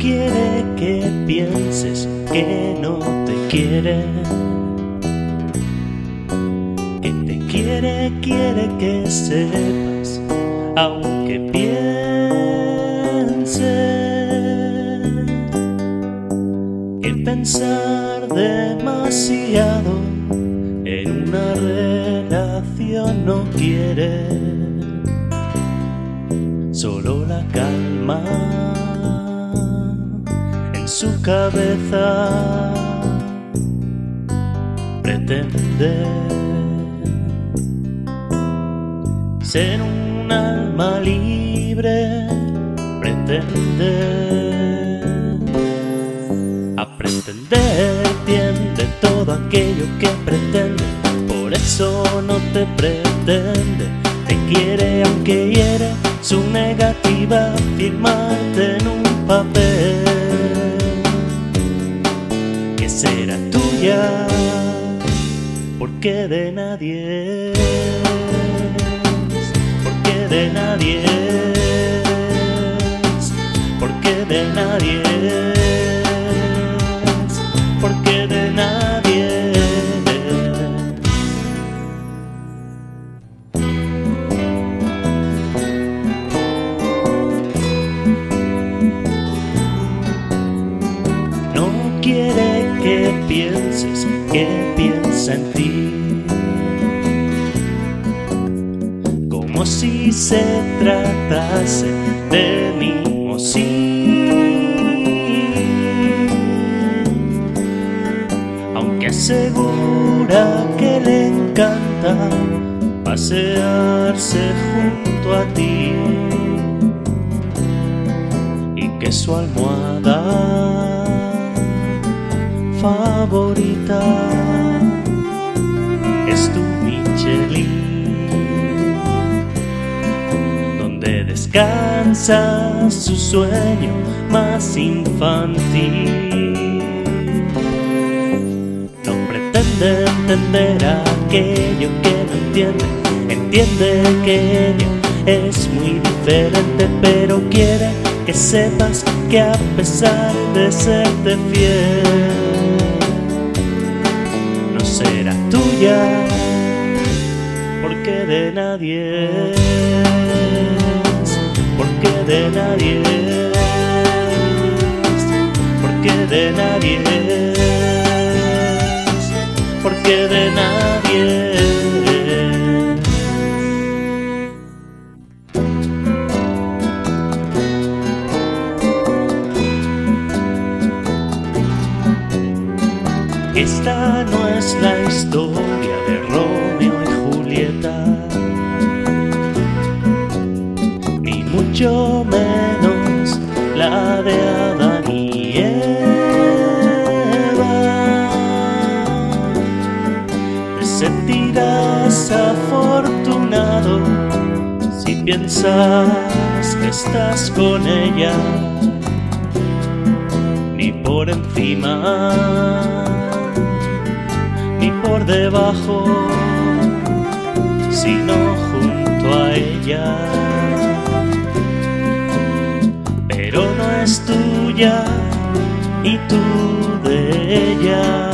Quiere que pienses que no te quiere. Que te quiere, quiere que sepas, aunque piense que pensar demasiado en una relación no quiere solo la calma su cabeza. Pretende ser un alma libre, pretende a pretender entiende todo aquello que pretende, por eso no te pretende, te quiere aunque hiere su negativa. Firmarte en un papel será tuya porque de nadie porque de nadie porque de nadie porque de nadie. No quiere que pienses que piensa en ti. Como si se tratase de mí o sí. Aunque asegura que le encanta pasearse junto a ti y que su almohada favorita es tu Michelin, donde descansa su sueño más infantil. No pretende entender aquello que no entiende, entiende que es muy diferente, pero quiere que sepas que a pesar de serte fiel, nadie porque de nadie porque de nadie porque de nadie es. Esta no es la historia de Romeo mucho menos la de Adán y Eva. Te sentirás afortunado si piensas que estás con ella, ni por encima ni por debajo, sino junto a ella. No es tuya y tú de ella.